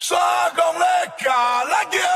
Szagą lekka, legie!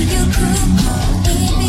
you could call it